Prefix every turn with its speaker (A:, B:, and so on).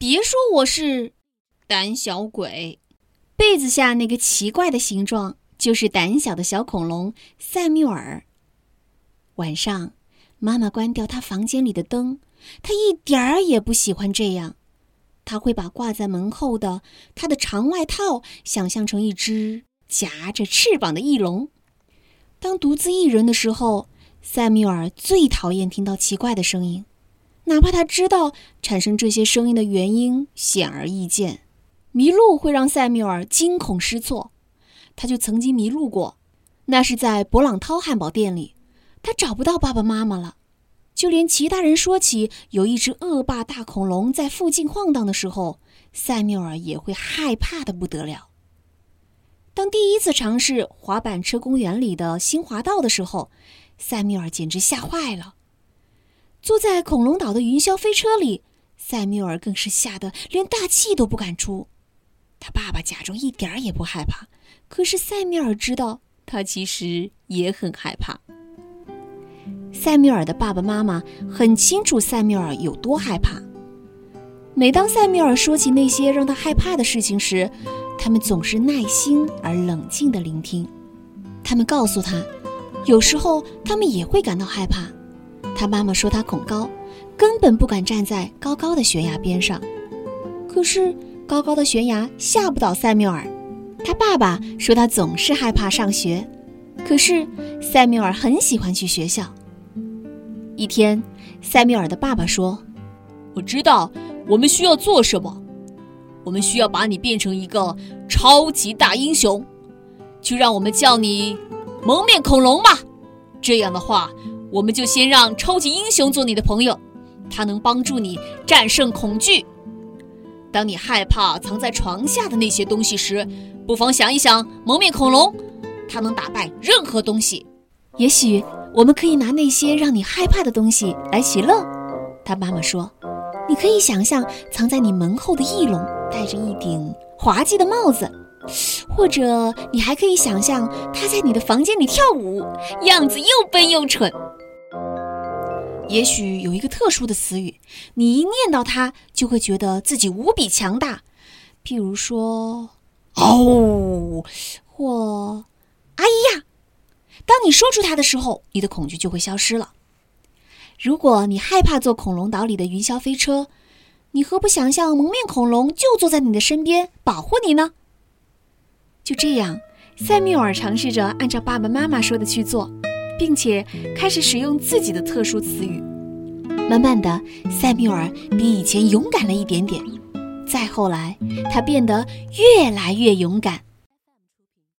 A: 别说我是胆小鬼。被子下那个奇怪的形状，就是胆小的小恐龙塞缪尔。晚上，妈妈关掉他房间里的灯，他一点儿也不喜欢这样。他会把挂在门后的他的长外套想象成一只夹着翅膀的翼龙。当独自一人的时候，塞缪尔最讨厌听到奇怪的声音，哪怕他知道产生这些声音的原因显而易见。迷路会让塞缪尔惊恐失措，他就曾经迷路过，那是在勃朗涛汉堡店里，他找不到爸爸妈妈了，就连其他人说起有一只恶霸大恐龙在附近晃荡的时候，塞缪尔也会害怕的不得了。当第一次尝试滑板车公园里的新滑道的时候，塞缪尔简直吓坏了。坐在恐龙岛的云霄飞车里，塞缪尔更是吓得连大气都不敢出。他爸爸假装一点儿也不害怕，可是塞缪尔知道他其实也很害怕。塞缪尔的爸爸妈妈很清楚塞缪尔有多害怕。每当塞缪尔说起那些让他害怕的事情时，他们总是耐心而冷静地聆听。他们告诉他，有时候他们也会感到害怕。他妈妈说他恐高，根本不敢站在高高的悬崖边上。可是。高高的悬崖吓不倒塞缪尔，他爸爸说他总是害怕上学，可是塞缪尔很喜欢去学校。一天，塞缪尔的爸爸说：“
B: 我知道我们需要做什么，我们需要把你变成一个超级大英雄，就让我们叫你蒙面恐龙吧。这样的话，我们就先让超级英雄做你的朋友，他能帮助你战胜恐惧。”当你害怕藏在床下的那些东西时，不妨想一想蒙面恐龙，它能打败任何东西。
A: 也许我们可以拿那些让你害怕的东西来取乐。他妈妈说：“你可以想象藏在你门后的翼龙戴着一顶滑稽的帽子，或者你还可以想象他在你的房间里跳舞，样子又笨又蠢。”也许有一个特殊的词语，你一念到它，就会觉得自己无比强大。譬如说“哦”或“哎呀”，当你说出它的时候，你的恐惧就会消失了。如果你害怕坐恐龙岛里的云霄飞车，你何不想象蒙面恐龙就坐在你的身边保护你呢？就这样，塞缪尔尝试着按照爸爸妈妈说的去做。并且开始使用自己的特殊词语。慢慢的，塞缪尔比以前勇敢了一点点。再后来，他变得越来越勇敢。